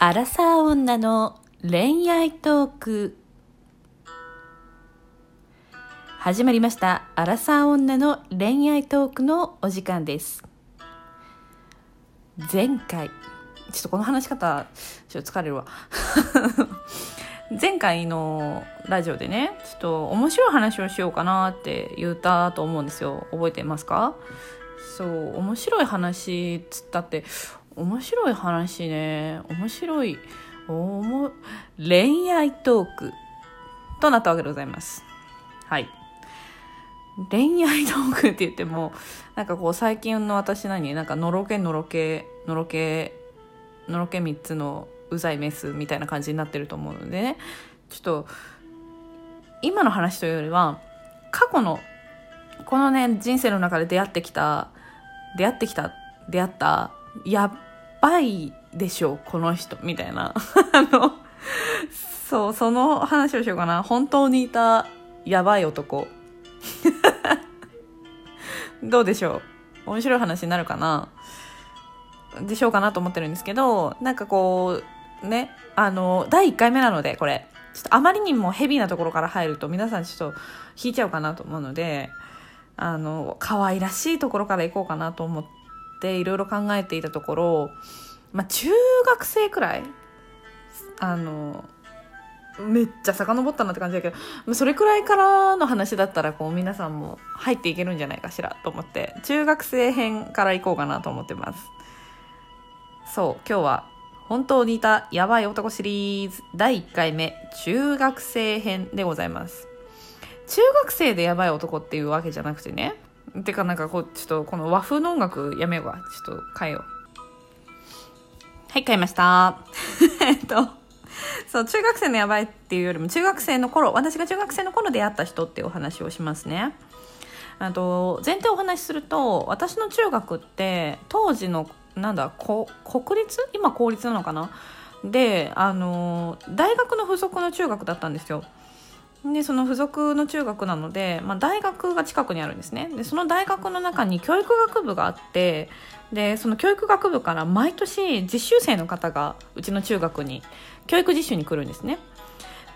アラサー女の恋愛トーク。始まりました。アラサー女の恋愛トークのお時間です。前回ちょっとこの話し方ちょっと疲れるわ。前回のラジオでねちょっと面白い話をしようかなって言ったと思うんですよ。覚えてますか？そう面白い話っつったって面白い話ね。面白い。おも恋愛トーク。となったわけでございます。はい。恋愛トークって言ってもなんかこう最近の私何？なんかのろけのろけのろけのろけ3つのうざいメスみたいな感じになってると思うのでね。ちょっと今の話というよりは過去のこのね人生の中で出会ってきた出会ってきた出会ったやばいでしょうこの人みたいなあのそうその話をしようかな本当にいたやばい男どうでしょう面白い話になるかなでしょうかなと思ってるんですけどなんかこうねあの第1回目なのでこれちょっとあまりにもヘビーなところから入ると皆さんちょっと引いちゃうかなと思うのであの可愛らしいところから行こうかなと思ってていろいろ考えていたところ、まあ、中学生くらいあのめっちゃ遡ったなって感じだけどそれくらいからの話だったらこう皆さんも入っていけるんじゃないかしらと思って中学生編から行こうかなと思ってます。そう今日は本当にいたやばい男シリーズ第1回目中学生編でございます。中学生でやばい男っていうわけじゃなくてねてかなんかこうちょっとこの和風の音楽やめようか。ちょっと変えよう。はい変えました。えっとそう中学生のやばいっていうよりも中学生の頃私が中学生の頃出会った人っていうお話をしますね。あと前提お話しすると私の中学って当時のなんだこ国立？今公立なのかな？であの大学の付属の中学だったんですよ。でその付属の中学なので、まあ、大学が近くにあるんですね。でその大学の中に教育学部があってでその教育学部から毎年実習生の方がうちの中学に教育実習に来るんですね。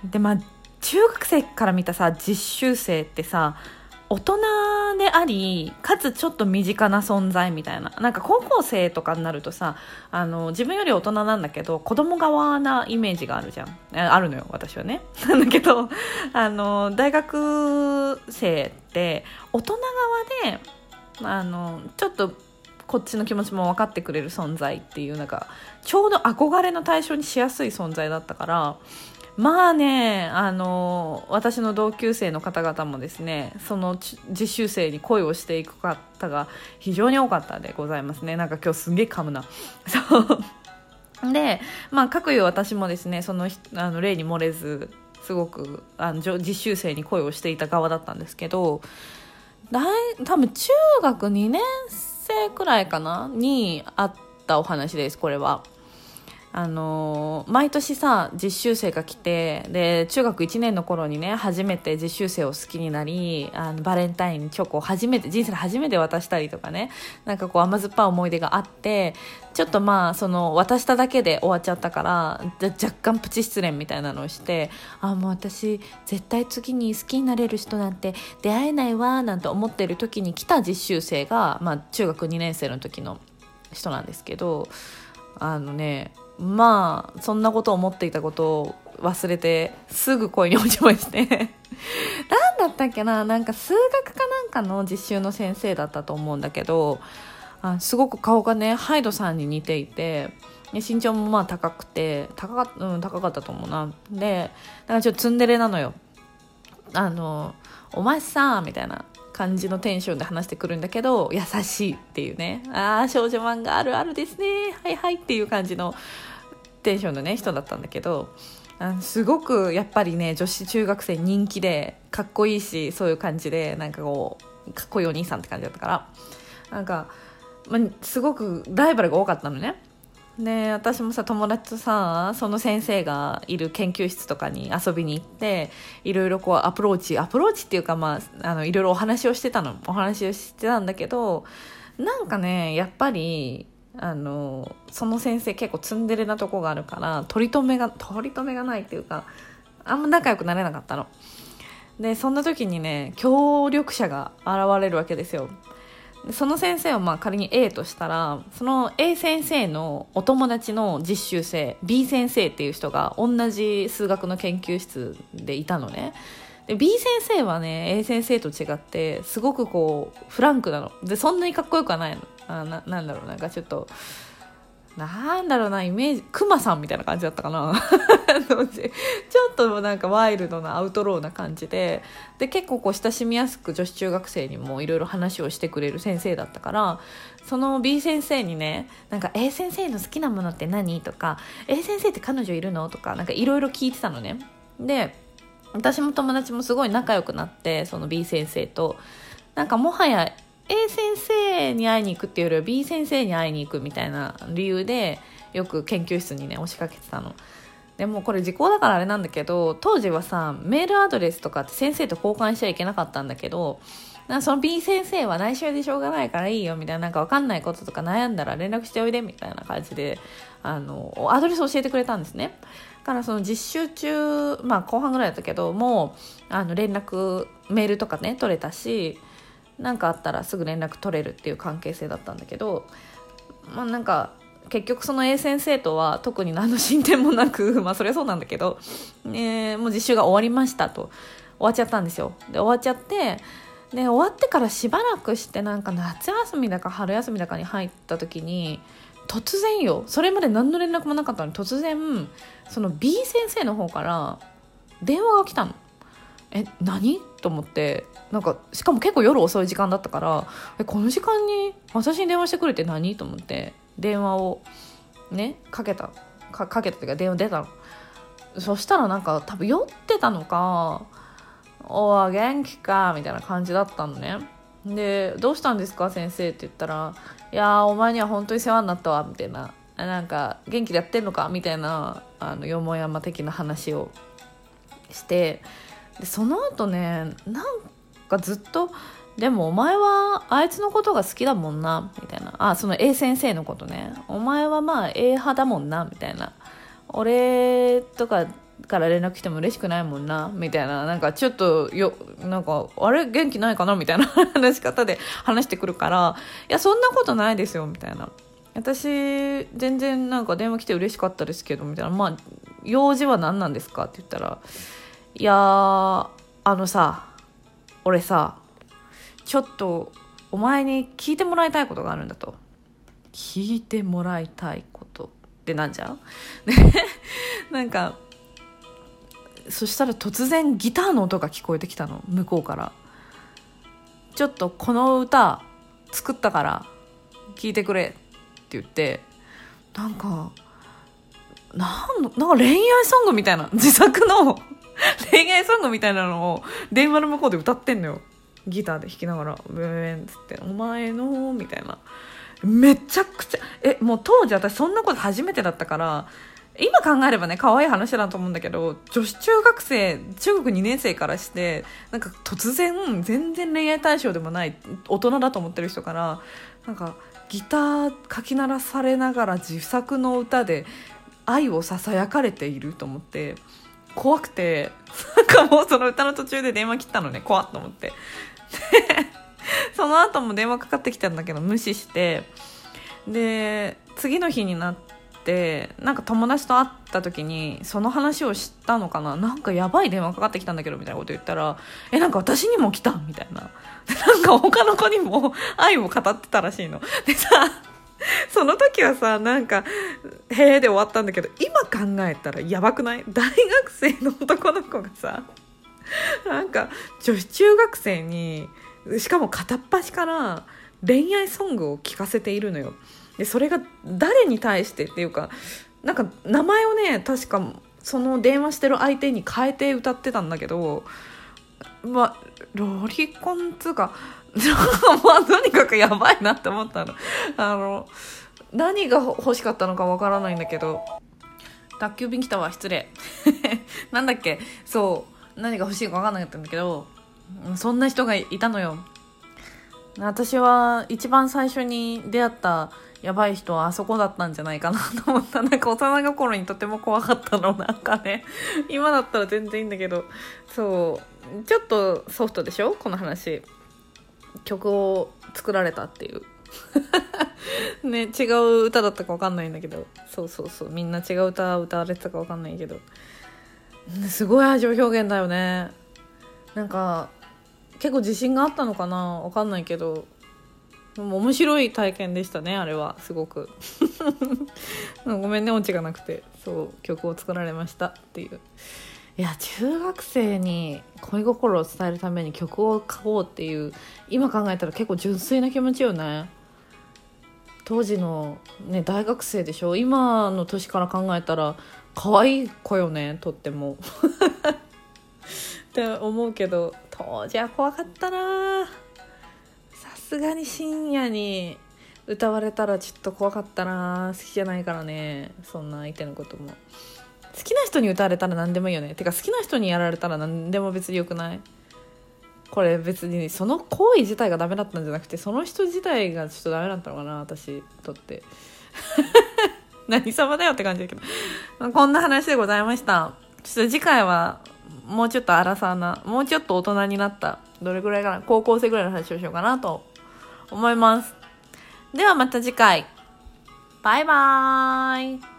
でまあ中学生から見たさ実習生ってさ大人でありかつちょっと身近な存在みたいな。なんか高校生とかになるとさあの自分より大人なんだけど子供側なイメージがあるじゃん。あるのよ私はね。なんだけどあの大学生って大人側であのちょっとこっちの気持ちも分かってくれる存在っていうなんかちょうど憧れの対象にしやすい存在だったからまあねあの私の同級生の方々もですねその実習生に恋をしていく方が非常に多かったでございますね。なんか今日すんげえ噛むな。そう。でまあ各いう私もですねそのあの例に漏れずすごくあの実習生に恋をしていた側だったんですけど大多分中学2年生くらいかなにあったお話ですこれは。あの、毎年さ実習生が来てで中学1年の頃にね初めて実習生を好きになりあのバレンタインチョコを初めて人生で初めて渡したりとかねなんかこう甘酸っぱい思い出があってちょっとまあその渡しただけで終わっちゃったから若干プチ失恋みたいなのをしてあもう私絶対次に好きになれる人なんて出会えないわなんて思ってる時に来た実習生が、まあ、中学2年生の時の人なんですけどあのねまあそんなことを思っていたことを忘れてすぐ恋に落ちまして。何だったっけな？なんか数学かなんかの実習の先生だったと思うんだけどあすごく顔がねハイドさんに似ていて身長もまあ高くて高か,、うん、高かったと思うな。でだからちょっとツンデレなのよ。あの「お前さ」みたいな感じのテンションで話してくるんだけど優しいっていうね。ああ少女漫画あるあるですね。はいはいっていう感じのテンションのね人だったんだけどあすごくやっぱりね女子中学生人気でかっこいいしそういう感じでなんかこうかっこいいお兄さんって感じだったから。なんか、まあ、すごくライバルが多かったのね。で私もさ友達とさその先生がいる研究室とかに遊びに行っていろいろこうアプローチアプローチっていうかまああのいろいろお話をしてたの。お話をしてたんだけどなんかねやっぱりあのその先生結構ツンデレなとこがあるから取り留めが取り留めがないっていうかあんま仲良くなれなかったの。でそんな時にね協力者が現れるわけですよ。その先生をまあ仮に A としたらその A 先生のお友達の実習生 B 先生っていう人が同じ数学の研究室でいたのね。で B 先生はね A 先生と違ってすごくこうフランクなの。でそんなにかっこよくはないの。あななんだろうな。んかちょっとなんだろうなイメージクマさんみたいな感じだったかな。ちょっとなんかワイルドなアウトローな感じでで結構こう親しみやすく女子中学生にもいろいろ話をしてくれる先生だったからその B 先生にねなんか A 先生の好きなものって何？とか A 先生って彼女いるの？とかなんかいろいろ聞いてたのね。で私も友達もすごい仲良くなってその B 先生となんかもはや A 先生に会いに行くっていうよりは B 先生に会いに行くみたいな理由でよく研究室にね押しかけてたの。でもこれ時効だからあれなんだけど当時はさメールアドレスとかって先生と交換しちゃいけなかったんだけどその B 先生は内緒でしょうがないからいいよみたいななんか分かんないこととか悩んだら連絡しておいでみたいな感じであのアドレス教えてくれたんですね。からその実習中まあ後半ぐらいだったけどもうあの連絡メールとかね取れたし何かあったらすぐ連絡取れるっていう関係性だったんだけど、まあ、なんか結局その A 先生とは特に何の進展もなく まあそりゃそうなんだけど、えー、もう実習が終わりましたと終わっちゃったんですよで終わっちゃってで終わってからしばらくしてなんか夏休みだか春休みだかに入った時に突然よそれまで何の連絡もなかったのに突然その B 先生の方から電話が来たの。え何？と思ってなんかしかも結構夜遅い時間だったからえこの時間に私に電話してくれて何？と思って電話をねかけた。かかけたというか電話出たの。そしたらなんか多分酔ってたのか「おわ元気か」みたいな感じだったのね。で「どうしたんですか先生」って言ったら「いやお前には本当に世話になったわ」みたいな「なんか元気でやってんのか?」みたいなあのよもやま的な話をして。でその後ねなんかずっとでもお前はあいつのことが好きだもんなみたいな。あその A 先生のことね。お前はまあ A 派だもんなみたいな。俺とかから連絡来ても嬉しくないもんな。みたいな。なんかちょっとよなんかあれ？元気ないかな？みたいな 話し方で話してくるから。いやそんなことないですよ。みたいな。私全然なんか電話来て嬉しかったですけど。みたいな。まあ用事は何なんですか？って言ったら。いやあのさ俺さちょっとお前に聞いてもらいたいことがあるんだと。聞いてもらいたいこと。ってなんじゃん なんかそしたら突然ギターの音が聞こえてきたの向こうから。ちょっとこの歌作ったから聞いてくれって言ってなんかなんなんか恋愛ソングみたいな 自作の恋愛ソングみたいなのを電話の向こうで歌ってんのよ。ギターで弾きながらブーンっつって「お前の」みたいな。めちゃくちゃえもう当時私そんなこと初めてだったから今考えればね可愛い話だと思うんだけど女子中学生中学2年生からしてなんか突然全然恋愛対象でもない大人だと思ってる人からなんかギターかき鳴らされながら自作の歌で愛をささやかれていると思って怖くてなんかもうその歌の途中で電話切ったのね怖っと思って。その後も電話かかってきたんだけど無視して。で次の日になってなんか友達と会った時にその話を知ったのかな？なんかやばい電話かかってきたんだけどみたいなこと言ったらえなんか私にも来たみたいな。なんか他の子にも 愛を語ってたらしいの。でさその時はさなんか「へえ」で終わったんだけど今考えたらやばくない？大学生の男の子がさなんか女子中学生にしかも片っ端から恋愛ソングを聴かせているのよ。でそれが誰に対してっていうかなんか名前をね確かその電話してる相手に変えて歌ってたんだけどまあロリコンつうか まあとにかくやばいなって思ったの。あの何が欲しかったのかわからないんだけど。宅急便来たわ失礼。なんだっけ？そう何が欲しいか分かんなかったんだけどそんな人がいたのよ。私は一番最初に出会ったやばい人はあそこだったんじゃないかなと思った。なんか幼い心にとても怖かったの。なんかね、今だったら全然いいんだけど、そう、ちょっとソフトでしょこの話。曲を作られたっていう。ね、違う歌だったかわかんないんだけど、そうそうそう、みんな違う歌歌われてたかわかんないけど、すごい愛情表現だよね。なんか、結構自信があったのかな？わかんないけど、面白い体験でしたね、あれは、すごく。ごめんね、オチがなくて。そう、曲を作られましたっていう。いや、中学生に恋心を伝えるために曲を書こうっていう、今考えたら結構純粋な気持ちよね。当時のね、大学生でしょ？今の年から考えたら、可愛い子よね、とっても。って思うけど、当時は怖かったな。さすがに深夜に歌われたらちょっと怖かったな。好きじゃないからね。そんな相手のことも。好きな人に歌われたら何でもいいよね。てか好きな人にやられたら何でも別によくない。これ別にその行為自体がダメだったんじゃなくてその人自体がちょっとダメだったのかな。私にとって。何様だよって感じだけど。こんな話でございました。ちょっと次回はもうちょっと荒さなもうちょっと大人になったどれぐらいかな高校生ぐらいの話をしようかなと思います。ではまた次回。バイバーイ。